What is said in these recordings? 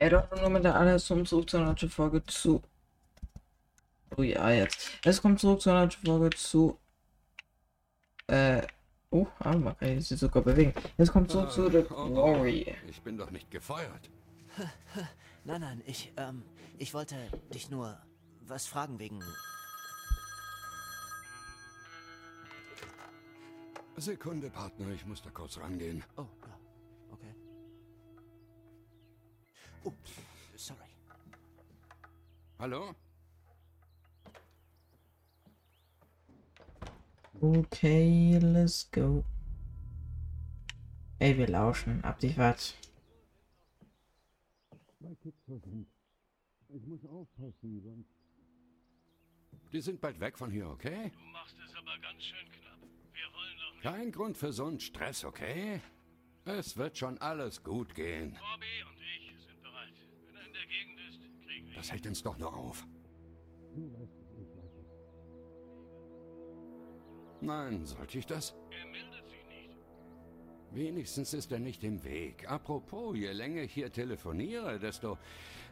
Ey, doch nur mit der allerersten zurück zu einer neuen Folge zu. Oh ja, jetzt. Es kommt zurück zu einer neuen Folge zu. Äh. Oh, ah, man kann sich sogar bewegen. Jetzt kommt zurück zu The Oh, Glory. Ich bin doch nicht gefeuert. Nein, nein, ich, ähm, ich wollte dich nur was fragen wegen. Sekunde, Partner, ich muss da kurz rangehen. Oh, ja, Oh, sorry. Hallo? Okay, let's go. Ey, wir lauschen. Ab die Fahrt. Ich muss aufpassen, sonst... Die sind bald weg von hier, okay? Du machst es aber ganz schön knapp. Wir wollen doch nicht. Kein Grund für so einen Stress, okay? Es wird schon alles gut gehen. Bobby und ich sind bereit. Wenn er in der Gegend ist, kriegen wir ihn. Das hält uns doch nur auf. Nein, sollte ich das? Er meldet sich nicht. Wenigstens ist er nicht im Weg. Apropos, je länger ich hier telefoniere, desto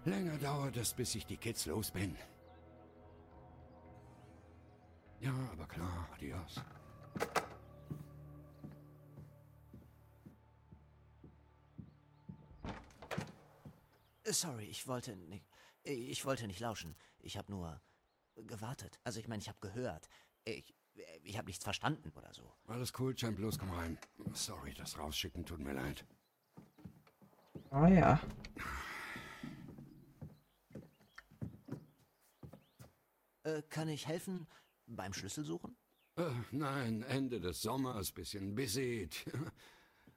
länger dauert es, bis ich die Kids los bin. Ja, aber klar, adios. Sorry, ich wollte nicht. Ich wollte nicht lauschen. Ich habe nur gewartet. Also ich meine, ich habe gehört. Ich, ich habe nichts verstanden oder so. Alles cool, Champ, bloß komm rein. Sorry, das Rausschicken tut mir leid. Oh ja. Äh, kann ich helfen beim Schlüssel suchen? Äh, nein, Ende des Sommers, bisschen busy.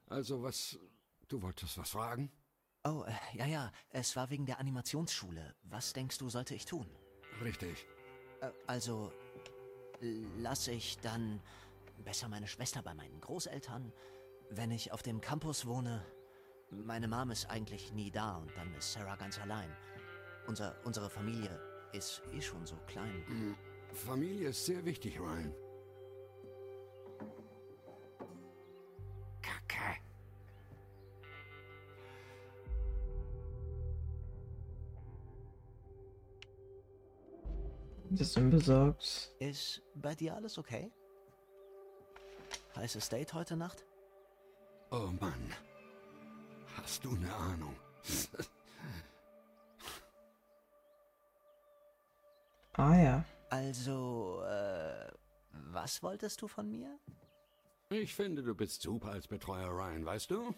Also was... Du wolltest was fragen? Oh, äh, ja, ja. Es war wegen der Animationsschule. Was denkst du, sollte ich tun? Richtig. Äh, also, lasse ich dann besser meine Schwester bei meinen Großeltern, wenn ich auf dem Campus wohne. Meine Mom ist eigentlich nie da und dann ist Sarah ganz allein. Unser, unsere Familie ist eh schon so klein. Hm, Familie ist sehr wichtig, Ryan. Kacke. Bist du besorgt? Ist bei dir alles okay? Heißes Date heute Nacht? Oh Mann. Hast du eine Ahnung? Ah ja. Also, äh, was wolltest du von mir? Ich finde, du bist super als Betreuer, Ryan, weißt du?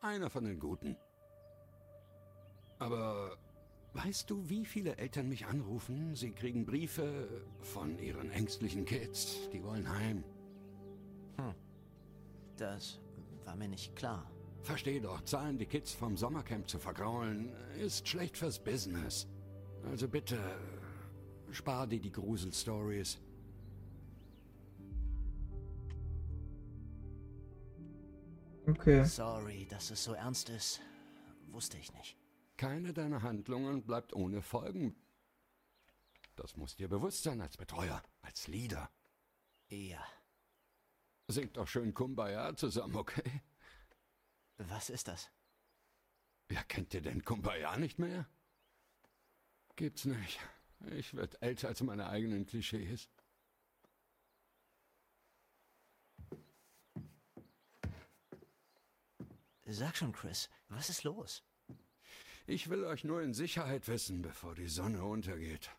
Einer von den Guten. Aber weißt du, wie viele Eltern mich anrufen? Sie kriegen Briefe von ihren ängstlichen Kids. Die wollen heim. Das war mir nicht klar. Versteh doch, Zahlen die Kids vom Sommercamp zu vergraulen, ist schlecht fürs Business. Also bitte, spar dir die Gruselstories. Okay. Sorry, dass es so ernst ist. Wusste ich nicht. Keine deiner Handlungen bleibt ohne Folgen. Das muss dir bewusst sein als Betreuer, als Leader. Ja. Singt doch schön Kumbaya zusammen, okay? Was ist das? Wer kennt ihr denn Kumbaya nicht mehr? Gibt's nicht. Ich werd älter als meine eigenen Klischees. Sag schon, Chris, was ist los? Ich will euch nur in Sicherheit wissen, bevor die Sonne untergeht.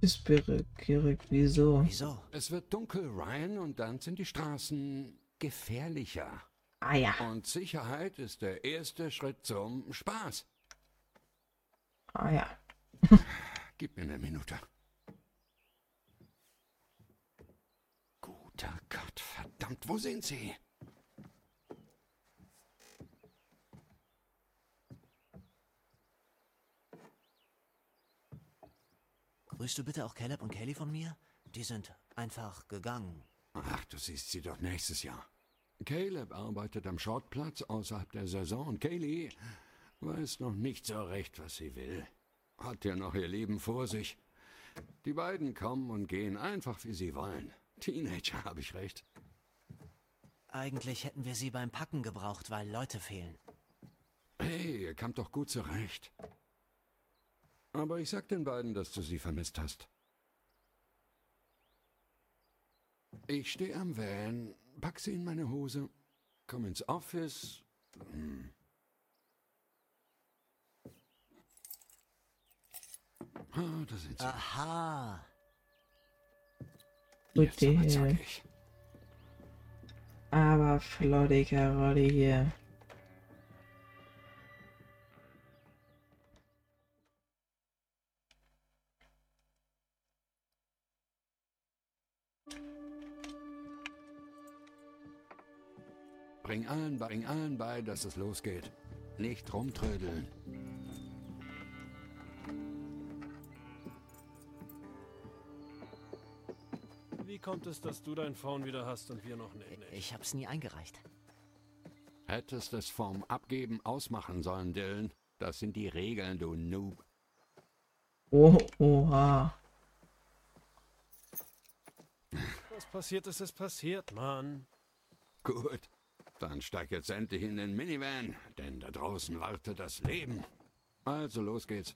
Ist Kirik, wieso? Wieso? Es wird dunkel, Ryan, und dann sind die Straßen gefährlicher. Ah ja. Und Sicherheit ist der erste Schritt zum Spaß. Ah ja. Gib mir eine Minute. Guter Gott, verdammt, wo sind sie? Grüßt du bitte auch Caleb und Kaylee von mir? Die sind einfach gegangen. Ach, du siehst sie doch nächstes Jahr. Caleb arbeitet am Schrottplatz außerhalb der Saison und Kaylee weiß noch nicht so recht, was sie will. Hat ja noch ihr Leben vor sich. Die beiden kommen und gehen einfach, wie sie wollen. Teenager, habe ich recht. Eigentlich hätten wir sie beim Packen gebraucht, weil Leute fehlen. Hey, ihr kamt doch gut zurecht. Aber ich sag den beiden, dass du sie vermisst hast. Ich stehe am Van, pack sie in meine Hose, komm ins Office. Hm. Ah, da sind sie. Aha. Jetzt aber. Aber flottiger Rolli hier. Bring allen, bring allen bei, dass es losgeht. Nicht rumtrödeln. Wie kommt es, dass du dein Phone wieder hast und wir noch nicht? nicht? Ich hab's nie eingereicht. Hättest es vom Abgeben ausmachen sollen, Dylan. Das sind die Regeln, du Noob. Oh, oha. Was passiert ist, ist passiert, Mann. Gut. Dann steig jetzt endlich in den Minivan, denn da draußen wartet das Leben. Also los geht's.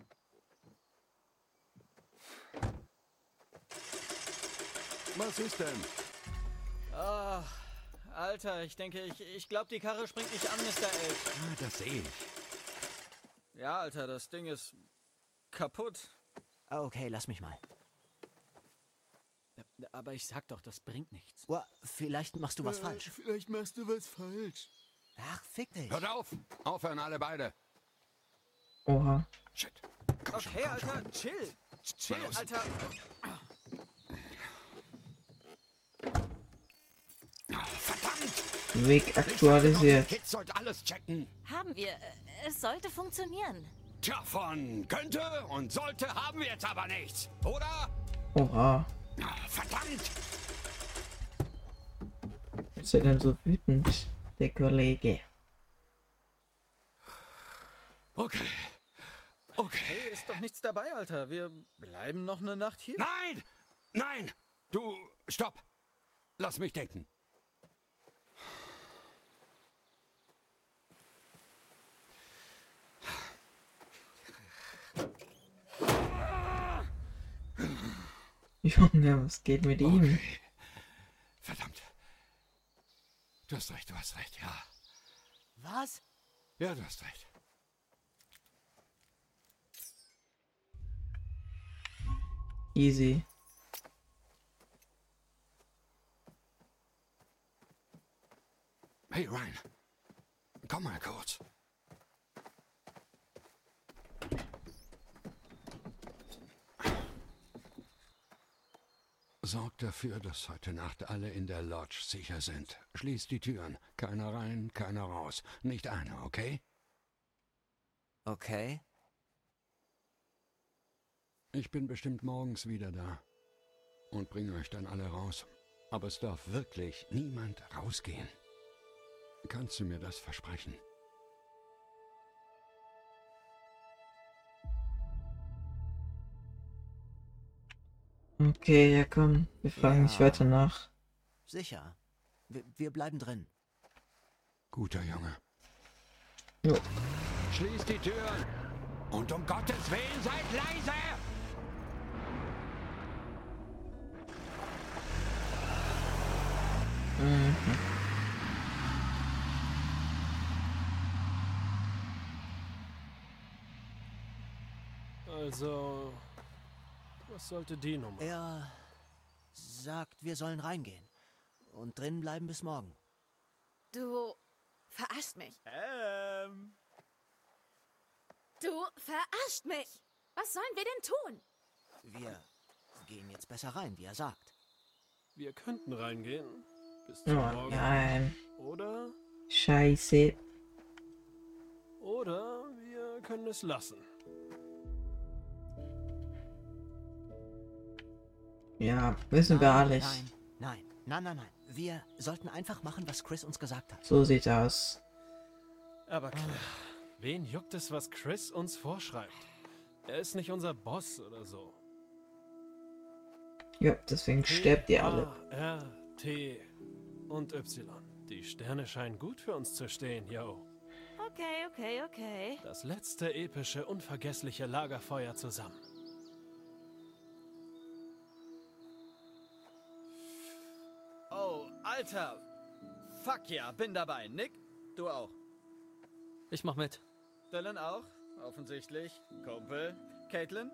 Was ist denn? Ah, Alter, ich denke, ich, ich glaube, die Karre springt nicht an, Mr. Elk. Ah, das sehe ich. Ja, Alter, das Ding ist kaputt. Okay, lass mich mal. Aber ich sag doch, das bringt nichts. Oh, vielleicht machst du was falsch. Vielleicht machst du was falsch. Ach, fick dich. Hört auf! Aufhören alle beide! Oha. Shit. Komm schon, Okay, schon. Alter, chill. Chill, los. Alter. Verdammt! Weg aktualisiert. Kids sollte alles checken. Haben wir. Äh, Es sollte funktionieren. Tja, von könnte und sollte haben wir jetzt aber nichts, oder? Oha. Verdammt! Ist er denn so wütend, der Kollege? Okay. Okay. Hey, ist doch nichts dabei, Alter. Wir bleiben noch eine Nacht hier. Nein! Nein! Du, stopp! Lass mich denken. Junge, was geht mit ihm? Okay. Verdammt. Du hast recht, du hast recht, ja. Was? Ja, du hast recht. Easy. Hey, Ryan. Komm mal kurz. Dafür, dass heute Nacht alle in der Lodge sicher sind. Schließ die Türen. Keiner rein, keiner raus. Nicht einer, okay? Okay. Ich bin bestimmt morgens wieder da und bringe euch dann alle raus. Aber es darf wirklich niemand rausgehen. Kannst du mir das versprechen? Okay, ja komm. Wir fragen nicht Ja. weiter nach. Sicher. Wir, wir bleiben drin. Guter Junge. Jo. Schließt die Türen! Und um Gottes Willen seid leise! Mhm. Also, was sollte die Nummer? Er sagt, wir sollen reingehen. Und drin bleiben bis morgen. Du verarschst mich. Ähm. Du verarscht mich. Was sollen wir denn tun? Wir gehen jetzt besser rein, wie er sagt. Wir könnten reingehen. Bis zum Oh Morgen. nein. Oder? Scheiße. Oder wir können es lassen. Ja, wissen wir Nein, alles. Nein, nein, nein, nein, nein. Wir sollten einfach machen, was Chris uns gesagt hat. So sieht's aus. Aber klar, wen juckt es, was Chris uns vorschreibt? Er ist nicht unser Boss oder so. Ja, deswegen sterbt ihr alle. R, T und Y. Die Sterne scheinen gut für uns zu stehen, yo. Okay, okay, okay. Das letzte epische, unvergessliche Lagerfeuer zusammen. Alter. Fuck ja, bin dabei. Nick, du auch. Ich mach mit. Dylan auch, offensichtlich. Kumpel. Caitlin?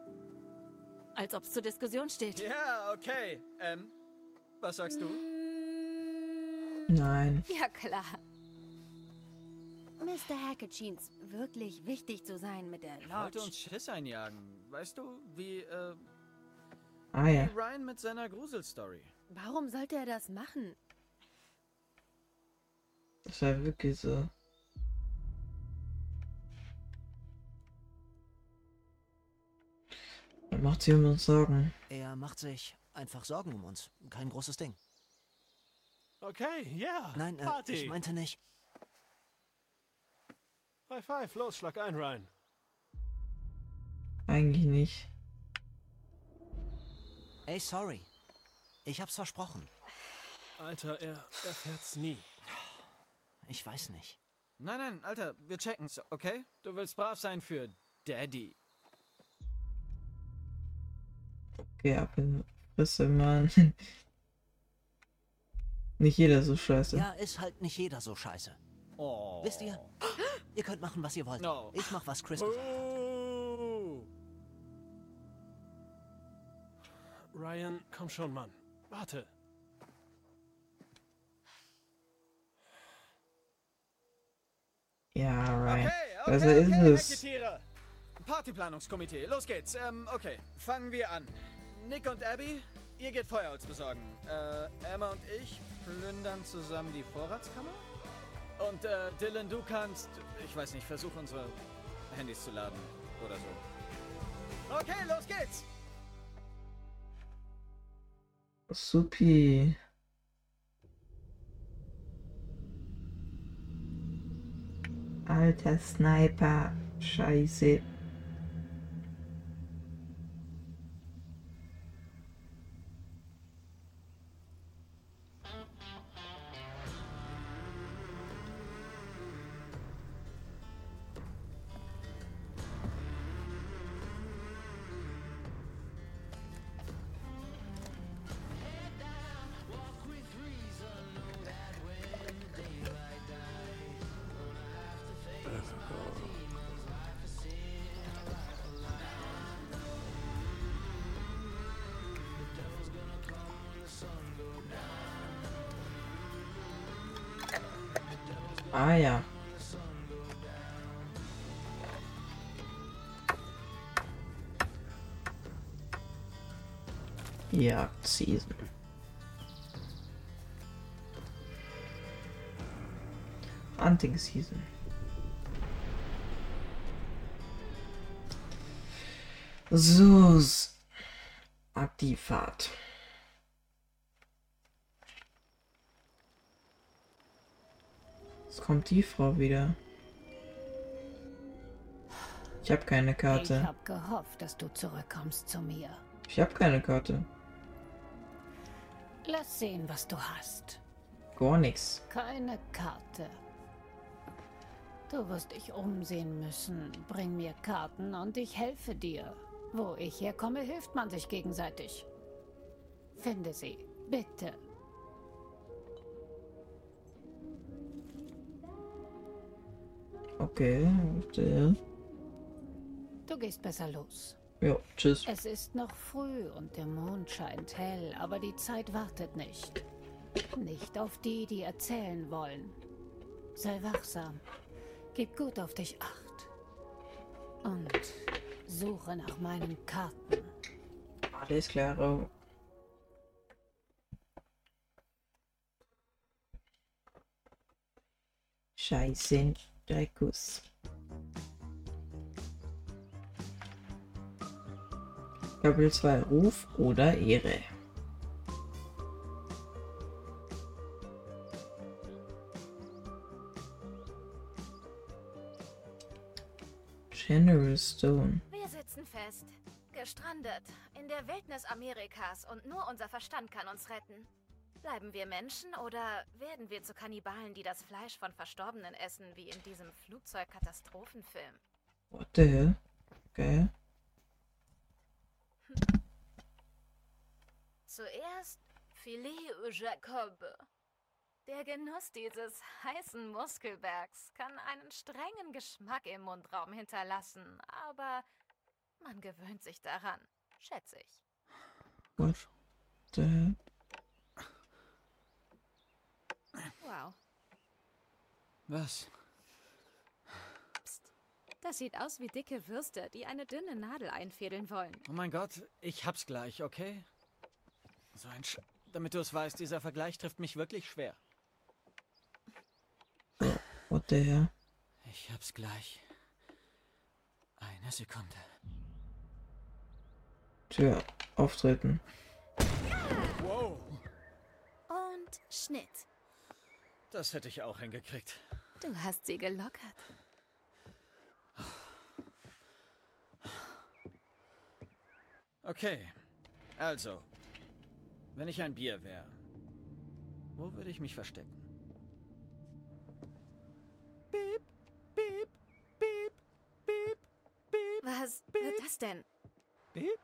Als ob's zur Diskussion steht. Ja, okay. Ähm, was sagst du? Nein. Ja, klar. Mr. Hackett scheint's wirklich wichtig zu sein mit der Wollte Lodge. uns Schiss einjagen. Weißt du, wie, äh, Ah ja. wie Ryan mit seiner Gruselstory. Warum sollte er das machen? Das war wirklich so. Er macht sich um uns Sorgen. Er macht sich einfach Sorgen um uns. Kein großes Ding. Okay, ja. Nein, äh, Party. ich meinte nicht. High five, los, schlag ein, Ryan. Eigentlich nicht. Ey, sorry. Ich hab's versprochen. Alter, er erfährt's nie. Ich weiß nicht. Nein, nein, Alter, wir checken's, okay? Du willst brav sein für Daddy. Okay, ab in Fresse, Mann. Nicht jeder so scheiße. Ja, ist halt nicht jeder so scheiße. Oh. Wisst ihr? Ihr könnt machen, was ihr wollt. No. Ich mach, was Chris gesagt hat. Oh. Ryan, komm schon, Mann. Warte. Ja, Okay, okay, ist es. Partyplanungskomitee, los geht's. Ähm, okay, fangen wir an. Nick und Abby, ihr geht Feuerholz besorgen. Äh, Emma und ich plündern zusammen die Vorratskammer. Und äh, Dylan, du kannst, ich weiß nicht, versuch unsere Handys zu laden oder so. Okay, los geht's. Supi. Alter Sniper. Scheiße. Jagdseason. Hunting Season. So. Aktivfahrt. Jetzt kommt die Frau wieder. Ich habe keine Ich Karte. hab gehofft, dass du zurückkommst zu mir. Ich habe keine Karte. Lass sehen, was du hast. Gar nichts. Keine Karte. Du wirst dich umsehen müssen. Bring mir Karten und ich helfe dir. Wo ich herkomme, hilft man sich gegenseitig. Finde sie, bitte. Okay. warte. Du gehst besser los. Ja, tschüss. Es ist noch früh und der Mond scheint hell, aber die Zeit wartet nicht. Nicht auf die, die erzählen wollen. Sei wachsam. Gib gut auf dich acht. Und suche nach meinen Karten. Alles klar. Scheiße, Dreikus. Kapitel 2 Ruf oder Ehre. General Stone. Wir sitzen fest. Gestrandet. In der Wildnis Amerikas und nur unser Verstand kann uns retten. Bleiben wir Menschen oder werden wir zu Kannibalen, die das Fleisch von Verstorbenen essen, wie in diesem Flugzeugkatastrophenfilm? What the hell? Geil. Zuerst Filet au Jacob. Der Genuss dieses heißen Muskelbergs kann einen strengen Geschmack im Mundraum hinterlassen, aber man gewöhnt sich daran, schätze ich. Hell? Wow. Was? Das sieht aus wie dicke Würste, die eine dünne Nadel einfädeln wollen. Oh mein Gott, ich hab's gleich, okay? So ein Sch... Damit du es weißt, dieser Vergleich trifft mich wirklich schwer. What the hell? Ich hab's gleich. Eine Sekunde. Tür auftreten. Wow. Und Schnitt. Das hätte ich auch hingekriegt. Du hast sie gelockert. Okay. Also, wenn ich ein Bier wäre, wo würde ich mich verstecken? Piep, piep, piep, piep, piep, Was wird das denn? piep.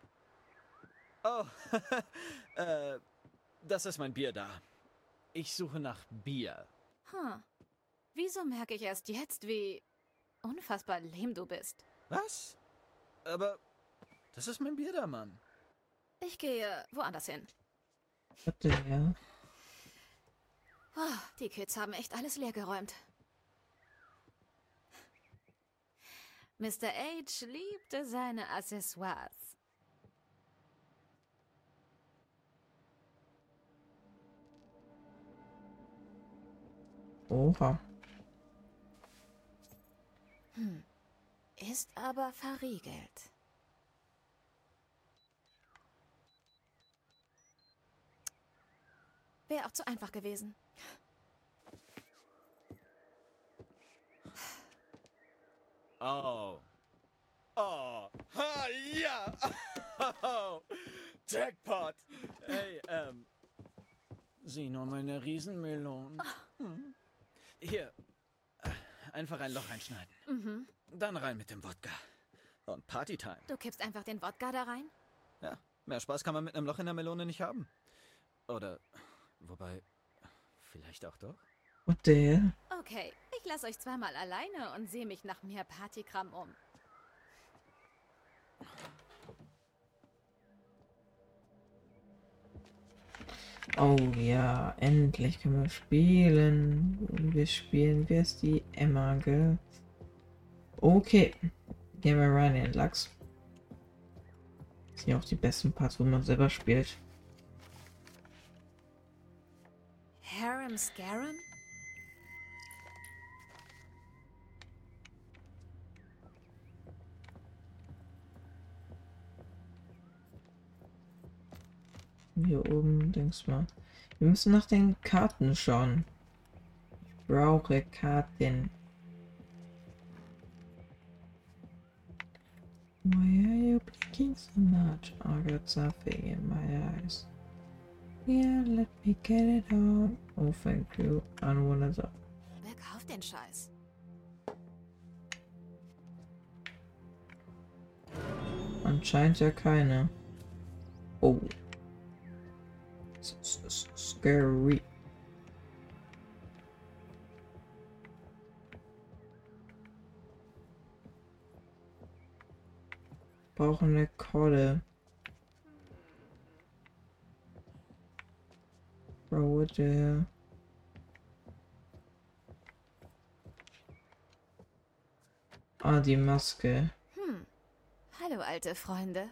Oh, äh, das ist mein Bier da. Ich suche nach Bier. Huh. Wieso merke ich erst jetzt, wie unfassbar lehm du bist? Was? Aber das ist mein Bier da, Mann. Ich gehe woanders hin. The hell? Oh, die Kids haben echt alles leergeräumt. Mr. H liebte seine Accessoires. Oha. Ist aber verriegelt. Wäre auch zu einfach gewesen. Oh. Oh. Ha, ja. Oh. Jackpot. Hey, ähm. Sieh nur meine Riesenmelonen. Hm. Hier. äh, Einfach ein Loch reinschneiden. Mhm. Dann rein mit dem Wodka. Und Partytime. Du kippst einfach den Wodka da rein? Ja, mehr Spaß kann man mit einem Loch in der Melone nicht haben. Oder, wobei, vielleicht auch doch. What the hell? Okay, ich lasse euch zweimal alleine und sehe mich nach mehr Partykram um. Oh ja, endlich können wir spielen. Und wir spielen, wer ist die Emma, gell? Okay. Gehen wir rein in den Lachs. Das sind ja auch die besten Parts, wo man selber spielt. Harem Scarum? Hier oben, denkst mal. Wir müssen nach den Karten schauen. Ich brauche Karten. Why are you blinking so much? I got something in my eyes. Yeah, let me get it out. Oh, thank you. Anwohner so. Wer kauft den Scheiß? Anscheinend ja keine. Oh. S -s -s Scary. Brauchen eine Kolle. Bro, what the hell? Ah, die Maske. Hm. Hallo, alte Freunde.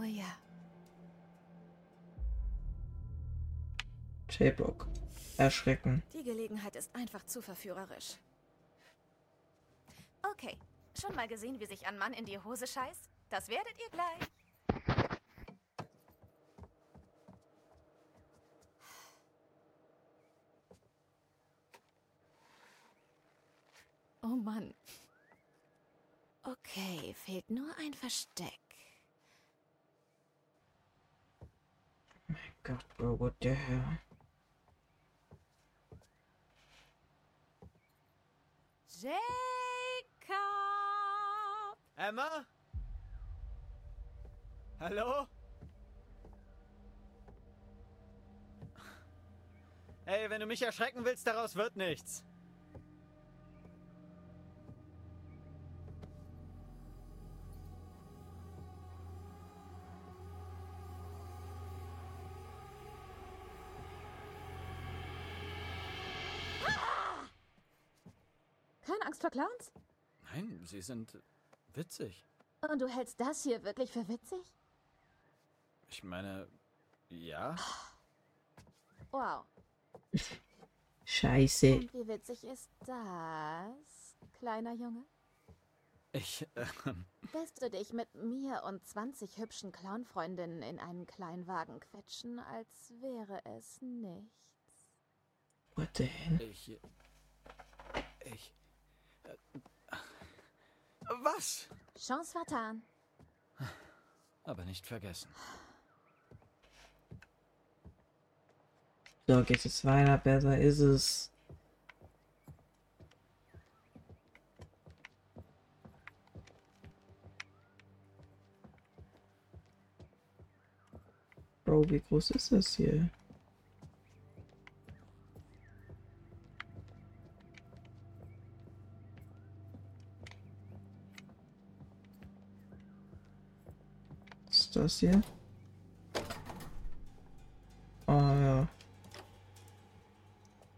Oh ja. J-Block. Erschrecken. Die Gelegenheit ist einfach zu verführerisch. Okay, schon mal gesehen, wie sich ein Mann in die Hose scheißt? Das werdet ihr gleich. Oh Mann. Okay, fehlt nur ein Versteck. God, bro, what the hell? Jacob! Emma? Hallo? Hey, wenn du mich erschrecken willst, daraus wird nichts. Angst vor Clowns? Nein, sie sind witzig. Und du hältst das hier wirklich für witzig? Ich meine, ja. Wow. Scheiße. Und wie witzig ist das, kleiner Junge? Ich, ähm, Willst du dich mit mir und 20 hübschen Clownfreundinnen in einen kleinen Wagen quetschen, als wäre es nichts? What the hell? ich, ich, äh, was? Chance vertan. Aber nicht vergessen. So, geht es weiter, besser ist es. Bro, wie groß ist das hier? Das hier? Ah ja.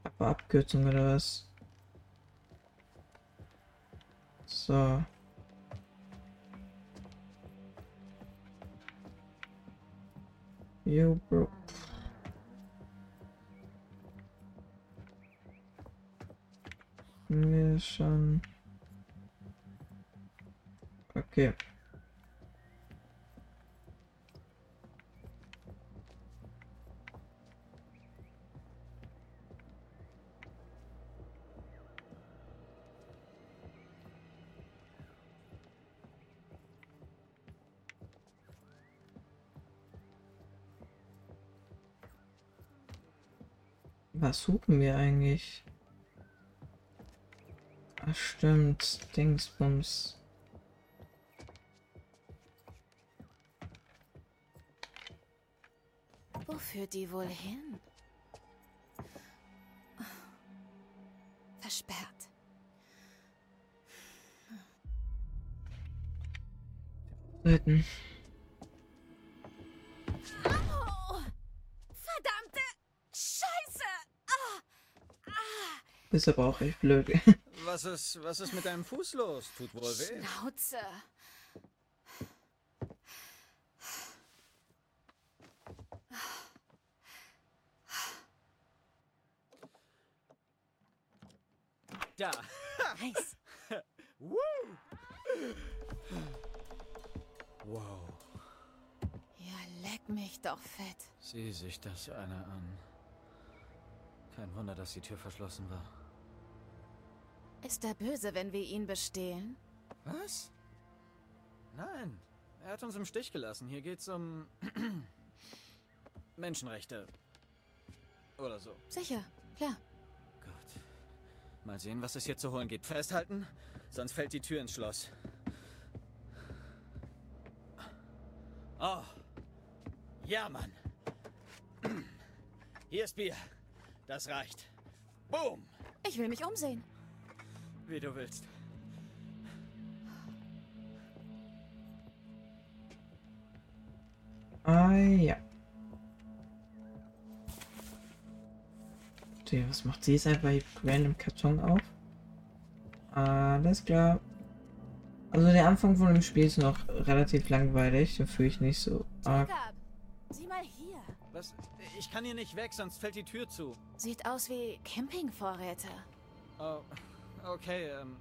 Aber Abkürzung oder was? So. Yo, bro. Mir schon. Okay. Was suchen wir eigentlich? Ach stimmt, Dingsbums. Wo führt die wohl hin? Versperrt. Töten. Ist aber auch echt blöd. Was ist, was ist mit deinem Fuß los? Tut wohl weh. Schnauze! Da. Nice. Woo. Wow. Ja, leck mich doch fett. Sieh sich das einer an. Kein Wunder, dass die Tür verschlossen war. Ist er böse, wenn wir ihn bestehlen? Was? Nein, er hat uns im Stich gelassen. Hier geht's um Menschenrechte. Oder so. Sicher, klar. Gut. Mal sehen, was es hier zu holen gibt. Festhalten, sonst fällt die Tür ins Schloss. Oh. Ja, Mann. Hier ist Bier. Das reicht. Boom. Ich will mich umsehen. Wie du willst. ah ja. Tja, was macht sie jetzt einfach hier random Karton auf? Alles klar. Also der Anfang von dem Spiel ist noch relativ langweilig, da fühle ich nicht so arg. Jacob, sieh mal hier. Was? Ich kann hier nicht weg, sonst fällt die Tür zu. Sieht aus wie Campingvorräte. Oh, okay, ähm.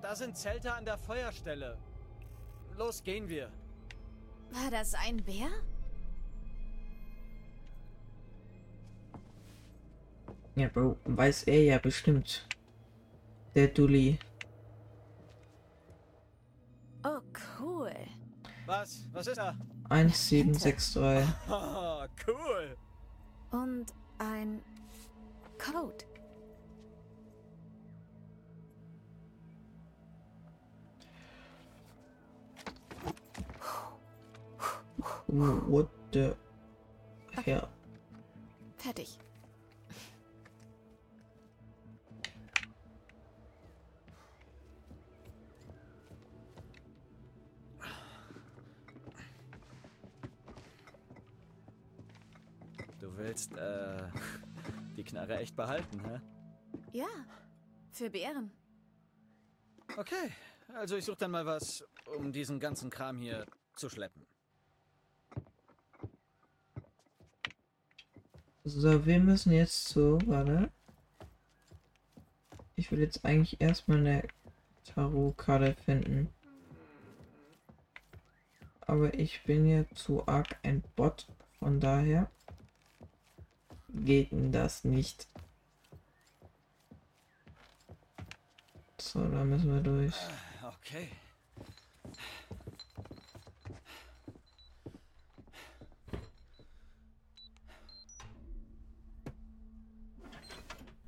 Da sind Zelte an der Feuerstelle. Los, gehen wir. War das ein Bär? Ja, Bro, weiß er ja bestimmt. Der Dulli. Oh, cool. Was? Was ist da? 1763. Oh, cool. Und ein Code. What the hell? Fertig. Du willst, äh, die Knarre echt behalten, hä? Ja, für Bären. Okay, also ich suche dann mal was, um diesen ganzen Kram hier zu schleppen. So, wir müssen jetzt zu, warte. Ich will jetzt eigentlich erstmal eine Tarotkarte finden. Aber ich bin ja zu arg ein Bot, von daher geht das nicht. So, da müssen wir durch. Okay.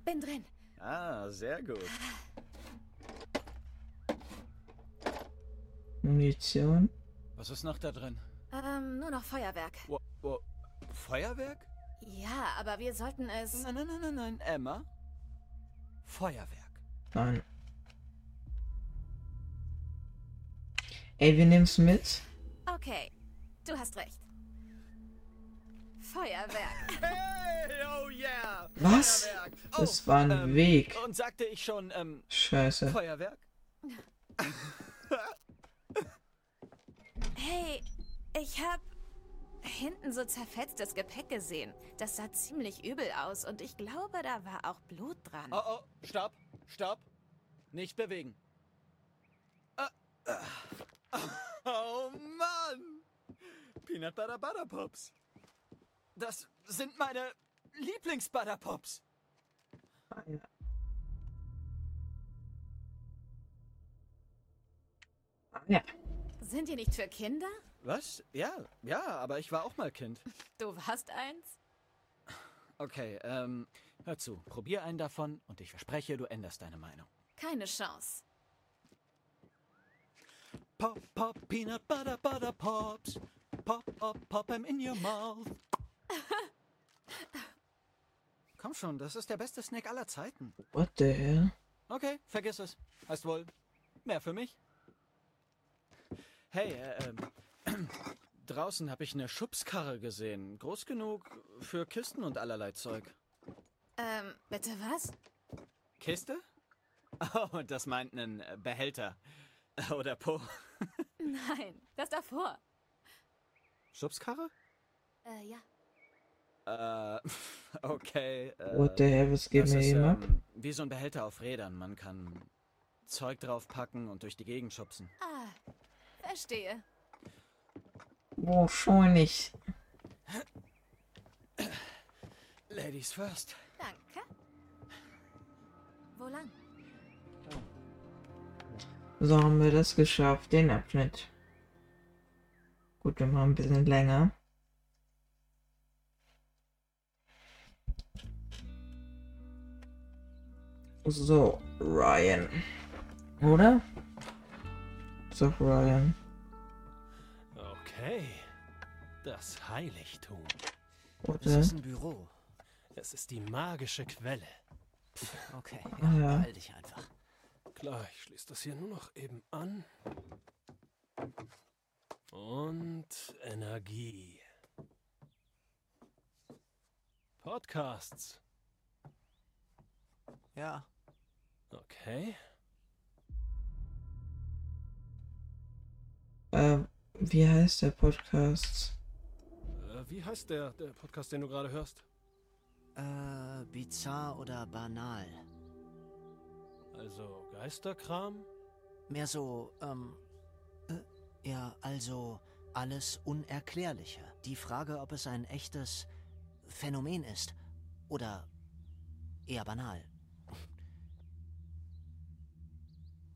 Bin drin. Ah, sehr gut. Munition. Was ist noch da drin? Ähm, nur noch Feuerwerk. Wo, wo, Feuerwerk? Ja, aber wir sollten es. Nein, nein, nein, nein, nein, Emma. Feuerwerk. Nein. Ey, wir nehmen's mit. Okay, du hast recht. Feuerwerk. Hey, oh yeah! Was? Feuerwerk. Das Oh, war ein ähm, Weg. Und sagte ich schon, ähm, Scheiße. Feuerwerk? Hey, ich hab hinten so zerfetztes Gepäck gesehen. Das sah ziemlich übel aus und ich glaube, da war auch Blut dran. Oh, oh, stopp, stopp. Nicht bewegen. Ah. Oh Mann! Peanut Butter Butter Pops. Das sind meine Lieblings-Butter Pops. Ah, ja. Ah, ja. Sind die nicht für Kinder? Was? Ja, ja, aber ich war auch mal Kind. Du warst eins? Okay, ähm, hör zu. Probier einen davon und ich verspreche, du änderst deine Meinung. Keine Chance. Pop, pop, Peanut Butter Butter Pops. Pop, pop, pop 'em in your mouth. Komm schon, das ist der beste Snack aller Zeiten. What the hell? Okay, vergiss es. Heißt wohl mehr für mich. Hey, äh, ähm, draußen habe ich eine Schubskarre gesehen. Groß genug für Kisten und allerlei Zeug. Ähm, bitte was? Kiste? Oh, das meint einen äh, Behälter. Oder Po. Nein, das davor. Schubskarre? Äh, ja. Äh, okay. Äh, What the hell, was geht das mir ist, ab? ähm, Wie so ein Behälter auf Rädern. Man kann Zeug draufpacken und durch die Gegend schubsen. Ah, verstehe. Wahrscheinlich. Ladies first. Danke. Wo lang? So haben wir das geschafft, den Abschnitt. Gut, wir machen ein bisschen länger. So, Ryan. Oder? So, Ryan. Okay. Das Heiligtum. Es Oder? ist ein Büro. Es ist die magische Quelle. Okay, Ah, ja, ja. beeil dich einfach. Klar, ich schließe das hier nur noch eben an. Und Energie. Podcasts. Ja, Okay. Äh, wie heißt der Podcast? Äh, wie heißt der, der Podcast, den du gerade hörst? äh, bizarr oder banal. Also Geisterkram? Mehr so, ähm, äh, ja, also alles Unerklärliche. Die Frage, ob es ein echtes Phänomen ist oder eher banal.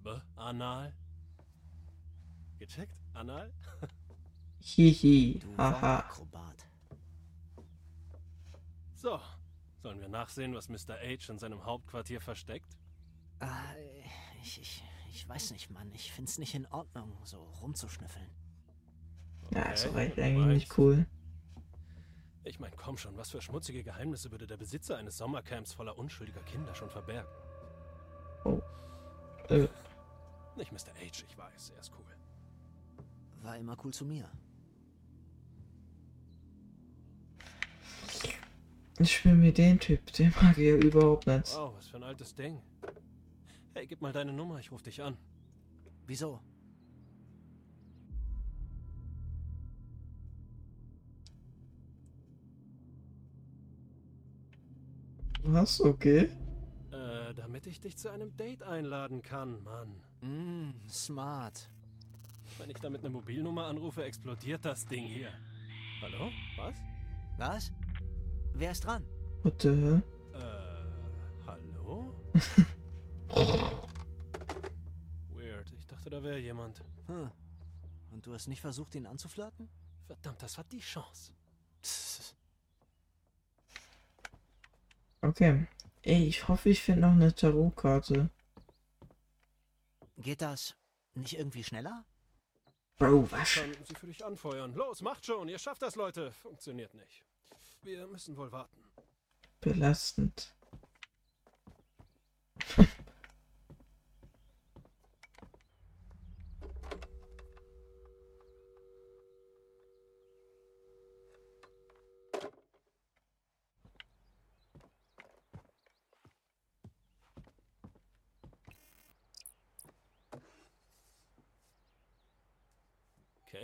B Anal? Gecheckt? Anal? Hihi. Du Haha. So, sollen wir nachsehen, was Mr. H in seinem Hauptquartier versteckt? Ah, ich, ich, ich weiß nicht, Mann. Ich find's nicht in Ordnung, so rumzuschnüffeln. Ja, Okay, doch echt du eigentlich nicht cool. Ich meine, komm schon, was für schmutzige Geheimnisse würde der Besitzer eines Sommercamps voller unschuldiger Kinder schon verbergen? Äh, Nicht Mr. H, ich weiß, er ist cool. War immer cool zu mir. ich will mir den Typ, den mag ich ja überhaupt nicht. Wow, was für ein altes Ding. Hey, gib mal deine Nummer, ich ruf dich an. Wieso? Was? Okay. Ich dich zu einem Date einladen kann, Mann. Mm, smart. Wenn ich damit eine Mobilnummer anrufe, explodiert das Ding hier. Hallo? Was? Was? Wer ist dran? What the hell? Äh, hallo? Weird, ich dachte, da wäre jemand. Hm. Und du hast nicht versucht, ihn anzuflirten? Verdammt, das war die Chance. Okay. Ey, ich hoffe, ich finde noch eine Tarotkarte. Geht das nicht irgendwie schneller? Bro, was? Kann sie für dich anfeuern. Los, macht schon, ihr schafft das, Leute. Funktioniert nicht. Wir müssen wohl warten. Belastend.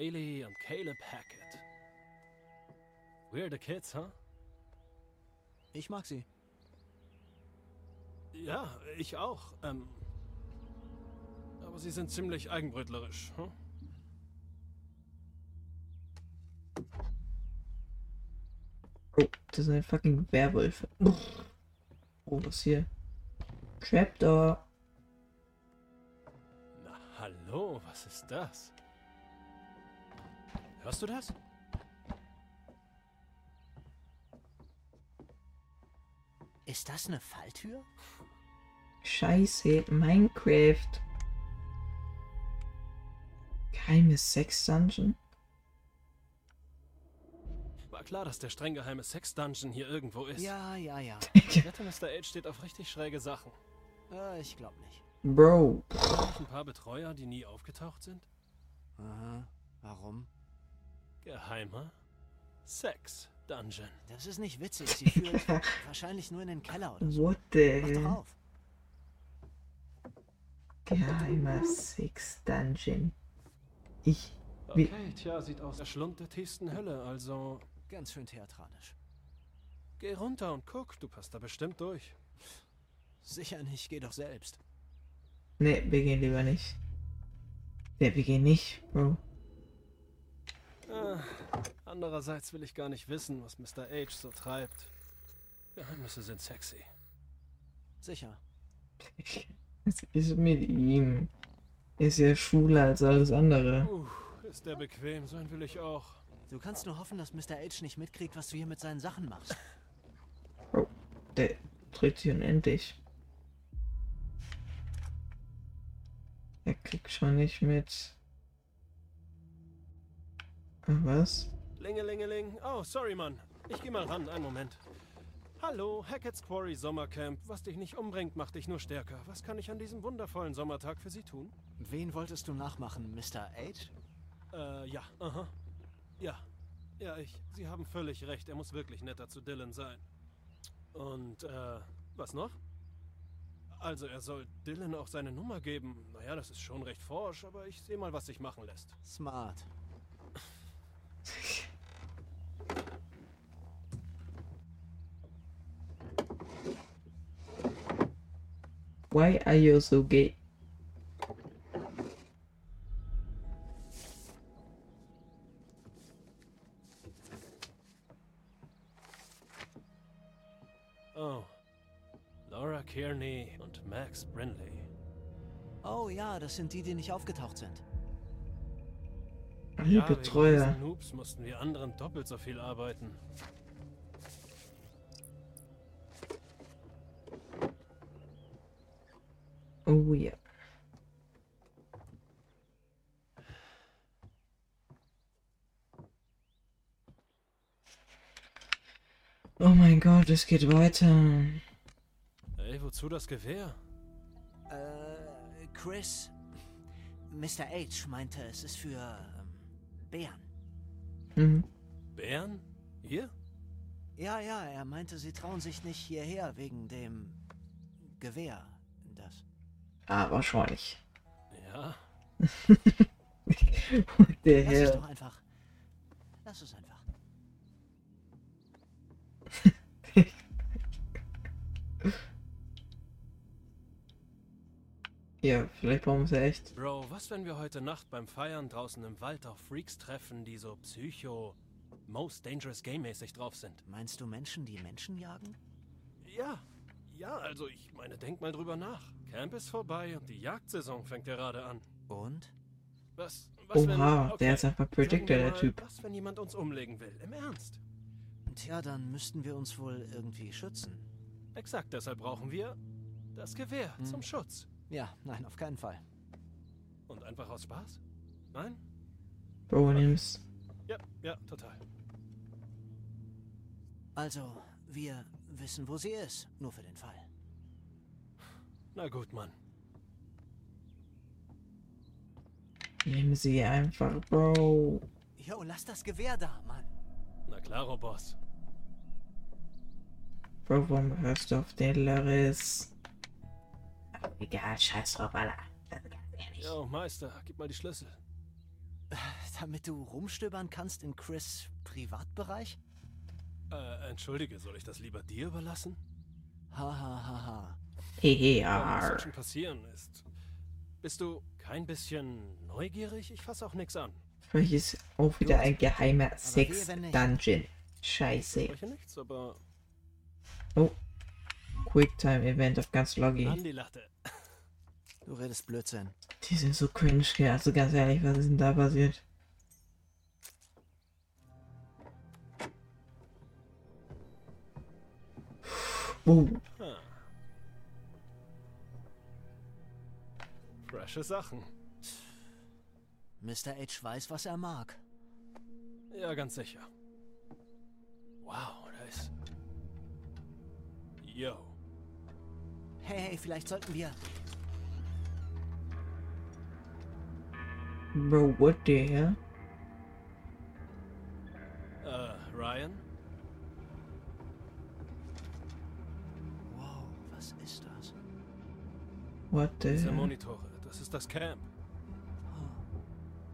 Kaylee und Caleb Hackett. Weirde Kids, huh? Ich mag sie. Ja, ich auch. Ähm, aber sie sind ziemlich eigenbrötlerisch. Hm? Oh, das sind fucking Werwölfe. Oh, was hier? Trapdoor. Na, hallo, was ist das? Hörst du das? Ist das eine Falltür? Scheiße, Minecraft. Geheimes Sex-Dungeon? War klar, dass der streng geheime Sex-Dungeon hier irgendwo ist. Ja, ja, ja. Ich wette, Mr. H steht auf richtig schräge Sachen. Äh, ich glaube nicht. Bro. Ein paar Betreuer, die nie aufgetaucht sind? Aha. Warum? Geheimer Sex-Dungeon. Das ist nicht witzig. Sie führt wahrscheinlich nur in den Keller oder so. What the Mach doch hell? auf. Geheimer Sex-Dungeon. Ich. Wie- Okay, tja, sieht aus der Schlund der tiefsten Hölle, also Ganz schön theatralisch. geh runter und guck, du passt da bestimmt durch. Sicher nicht, geh doch selbst. Ne, wir gehen lieber nicht. Ne, wir gehen nicht, Bro. Ah, andererseits will ich gar nicht wissen, was Mr. H so treibt. Geheimnisse sind sexy. Sicher. Was ist mit ihm? Er ist ja schwuler als alles andere. Uh, ist der bequem, so ein will ich auch. Du kannst nur hoffen, dass Mr. H nicht mitkriegt, was du hier mit seinen Sachen machst. Der dreht sich unendlich. Er kriegt schon nicht mit. Was? Lingelingeling. Oh, sorry, Mann. Ich geh mal ran, einen Moment. Hallo, Hackett's Quarry Sommercamp. Was dich nicht umbringt, macht dich nur stärker. Was kann ich an diesem wundervollen Sommertag für Sie tun? Wen wolltest du nachmachen, Mr. H? Äh, ja, aha. Ja. Ja, ich. Sie haben völlig recht. Er muss wirklich netter zu Dylan sein. Und, äh, was noch? Also, er soll Dylan auch seine Nummer geben. Naja, das ist schon recht forsch, aber ich sehe mal, was sich machen lässt. Smart. Why are you so gay? Oh. Laura Kearney und Max Brinley. Oh ja, das sind die, die nicht aufgetaucht sind. Die Ja, diesen Noobs mussten wir anderen doppelt so viel arbeiten. Oh ja. Oh mein Gott, es geht weiter. Ey, wozu das Gewehr? Äh, Chris, Mr. H meinte, es ist für Bären. Mhm. Bären? Hier? Ja, ja, er meinte, sie trauen sich nicht hierher wegen dem Gewehr. Das. Ah, wahrscheinlich. Ja. Der Lass es Herr. doch einfach. Lass es einfach. Ja, vielleicht brauchen wir sie echt. Bro, was, wenn wir heute Nacht beim Feiern draußen im Wald auf Freaks treffen, die so psycho, most dangerous game-mäßig drauf sind? Meinst du Menschen, die Menschen jagen? Ja. Ja, also ich meine, denk mal drüber nach. Camp ist vorbei und die Jagdsaison fängt gerade an. Und? Was, was wenn... Oha, okay, der ist einfach Predictor, der Typ. Was, wenn jemand uns umlegen will? Im Ernst? Tja, dann müssten wir uns wohl irgendwie schützen. Exakt, deshalb brauchen wir das Gewehr Hm. zum Schutz. Ja, nein, auf keinen Fall. Und einfach aus Spaß? Nein? Bro, nimm's. Ja, ja, total. Also, wir wissen, wo sie ist. Nur für den Fall. Na gut, Mann. Nimm sie einfach, Bro. Jo, lass das Gewehr da, Mann. Na klaro, Boss. Bro, warum hörst du auf den Laris? Egal, scheiß drauf, Alter. Also ganz ehrlich. Jo, Meister, gib mal die Schlüssel. Damit du rumstöbern kannst in Chris' Privatbereich? Äh, entschuldige, soll ich das lieber dir überlassen? Ha, ha, ha, ha. Hehe, Ja, was soll schon passieren ist. Bist du kein bisschen neugierig? Ich fasse auch nix an. Vielleicht ist auch wieder ein geheimer. Sex-Dungeon. Scheiße. Spreche nichts, aber Oh. Quicktime-Event auf ganz Loggy. an die Latte. Du redest Blödsinn. Die sind so cringe, gell? Also ganz ehrlich, was ist denn da passiert? Oh, Hm. Frische Sachen. Mr. H weiß, was er mag. Ja, ganz sicher. Wow, da ist. Yo. Hey, hey, vielleicht sollten wir. Bro, what the hell? Äh, Ryan? Wow, was ist das? What the Diese hell? Monitore, das ist das Camp.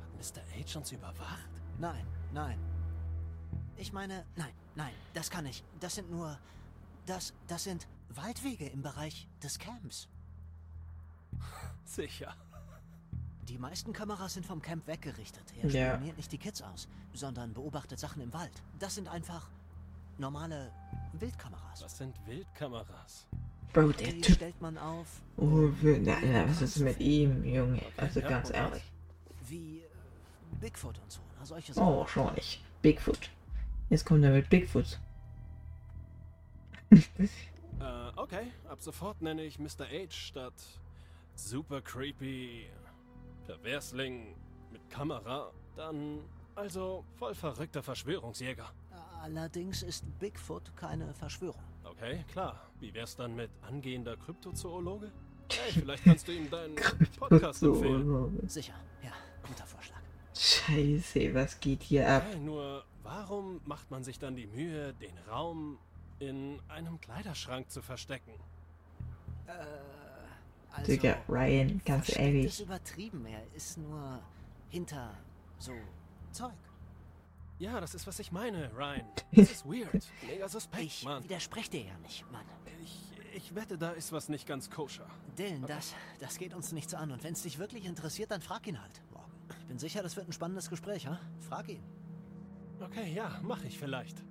Hat Mr. H uns überwacht? Nein, nein. Ich meine, nein, nein, das kann ich. Das sind nur. Das, das sind Waldwege im Bereich des Camps. Sicher. Die meisten Kameras sind vom Camp weggerichtet. Er Ja. spioniert nicht die Kids aus, sondern beobachtet Sachen im Wald. Das sind einfach normale Wildkameras. Was sind Wildkameras? Bro, der Die Typ. stellt man auf Oh, na, na, was ist mit ihm, Junge? Also ganz ehrlich. wie äh, Bigfoot und so. Na, solche Sachen. Oh, schon nicht. Bigfoot. Jetzt kommt er mit Bigfoot. Äh, okay. Ab sofort nenne ich Mr. H statt super creepy Perversling mit Kamera. Dann also voll verrückter Verschwörungsjäger. Allerdings ist Bigfoot keine Verschwörung. Okay, klar. Wie wär's dann mit angehender Kryptozoologe? Hey, vielleicht kannst du ihm deinen Podcast empfehlen. Sicher, ja, guter Vorschlag. Scheiße, was geht hier ab? Hey, nur warum macht man sich dann die Mühe, den Raum in einem Kleiderschrank zu verstecken? Äh, also, Digga, Ryan, ganz ehrlich. ist übertrieben. Er ist nur hinter so Zeug. Ja, das ist, was ich meine, Ryan. Das ist weird. Mega suspekt, Ich Mann. widerspreche dir ja nicht, Mann. Ich, ich wette, da ist was nicht ganz koscher. Dylan, das, das geht uns nichts an. Und wenn es dich wirklich interessiert, dann frag ihn halt morgen. Ich bin sicher, das wird ein spannendes Gespräch, ha? Frag ihn. Okay, ja, mach ich vielleicht.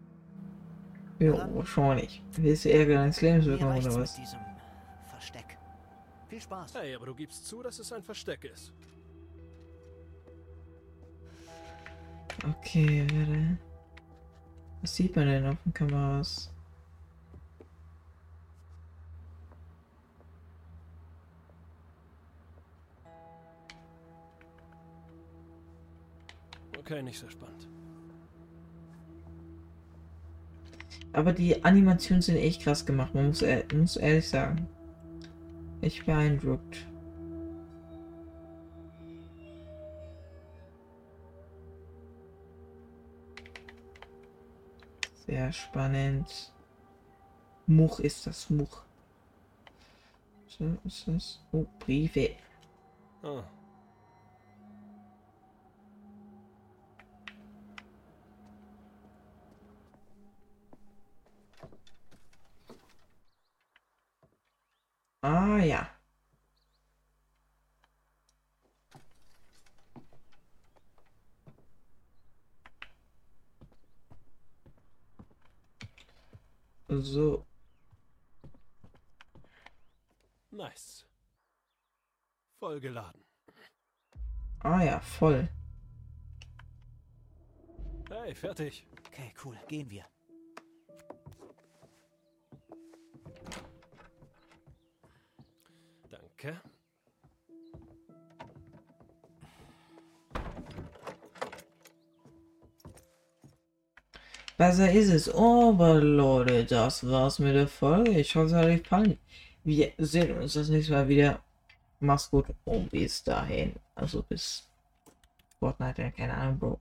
Jo, wahrscheinlich. Willst du Ärger deines Lebens Mir bekommen oder mit was? diesem Versteck. Viel Spaß. Hey, aber du gibst zu, dass es ein Versteck ist. Okay, warte. Was sieht man denn auf den Kameras? Okay, nicht so spannend. Aber die Animationen sind echt krass gemacht, man muss, ehr- muss ehrlich sagen. Ich beeindruckt. Sehr spannend. Much ist das Much. So ist das. Oh, Briefe. Ah, Ah ja. So, nice. Voll geladen. ah ja, voll. Hey, fertig. Okay, cool. Gehen wir. Danke. Besser ist es. Aber Leute, das war's mit der Folge. Ich hoffe, es hat euch gefallen. Wir sehen uns das nächste Mal wieder. Mach's gut und bis dahin. Also bis Fortnite, keine Ahnung, Bro.